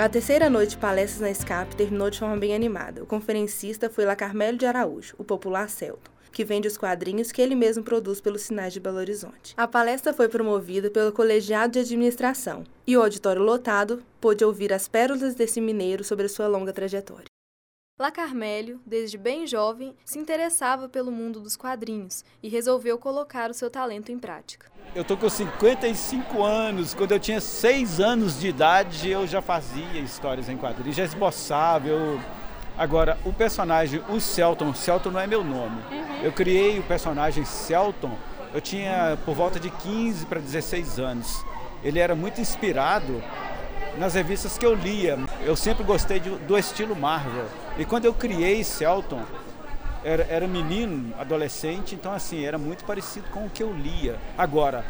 A terceira noite de palestras na SCAP terminou de forma bem animada. O conferencista foi La Carmelo de Araújo, o popular Celton que vende os quadrinhos que ele mesmo produz pelos sinais de Belo Horizonte. A palestra foi promovida pelo Colegiado de Administração e o auditório lotado pôde ouvir as pérolas desse mineiro sobre sua longa trajetória. La Carmélio, desde bem jovem, se interessava pelo mundo dos quadrinhos e resolveu colocar o seu talento em prática. Eu tô com 55 anos, quando eu tinha 6 anos de idade eu já fazia histórias em quadrinhos, já esboçava, eu... Agora, o personagem, o Celton, Celton não é meu nome. Uhum. Eu criei o personagem Celton, eu tinha por volta de 15 para 16 anos. Ele era muito inspirado nas revistas que eu lia. Eu sempre gostei de, do estilo Marvel. E quando eu criei Celton, era, era menino, adolescente, então assim, era muito parecido com o que eu lia. Agora,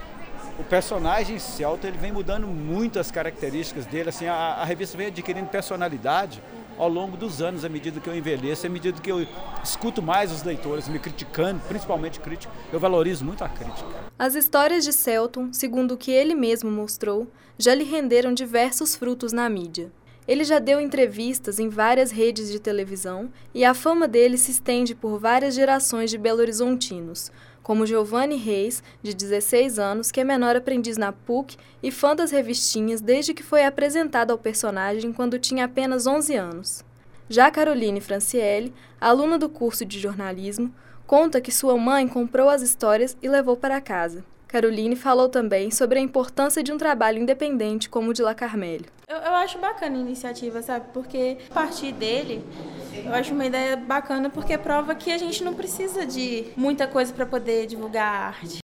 o personagem Celton, ele vem mudando muito as características dele, assim, a, a revista vem adquirindo personalidade ao longo dos anos, à medida que eu envelheço, à medida que eu escuto mais os leitores me criticando, principalmente crítica, eu valorizo muito a crítica. As histórias de Celton, segundo o que ele mesmo mostrou, já lhe renderam diversos frutos na mídia. Ele já deu entrevistas em várias redes de televisão e a fama dele se estende por várias gerações de belo-horizontinos, como Giovanni Reis, de 16 anos, que é menor aprendiz na PUC e fã das revistinhas desde que foi apresentado ao personagem quando tinha apenas 11 anos. Já Caroline Franciele, aluna do curso de jornalismo, conta que sua mãe comprou as histórias e levou para casa. Caroline falou também sobre a importância de um trabalho independente como o de La Carmelho. Eu, eu acho bacana a iniciativa, sabe? Porque a partir dele, eu acho uma ideia bacana porque prova que a gente não precisa de muita coisa para poder divulgar a arte.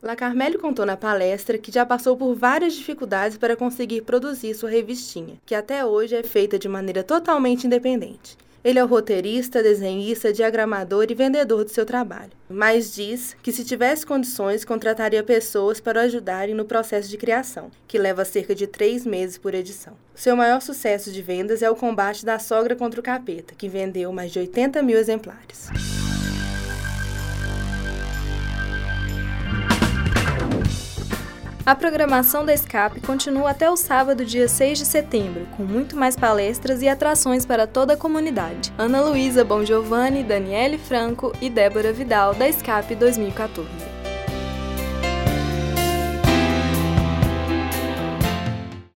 La Carmelho contou na palestra que já passou por várias dificuldades para conseguir produzir sua revistinha, que até hoje é feita de maneira totalmente independente. Ele é o roteirista, desenhista, diagramador e vendedor do seu trabalho. Mas diz que se tivesse condições, contrataria pessoas para o ajudarem no processo de criação, que leva cerca de três meses por edição. Seu maior sucesso de vendas é o combate da sogra contra o capeta, que vendeu mais de 80 mil exemplares. A programação da Escape continua até o sábado, dia 6 de setembro, com muito mais palestras e atrações para toda a comunidade. Ana Luísa Bongiovanni, Daniele Franco e Débora Vidal, da Escape 2014.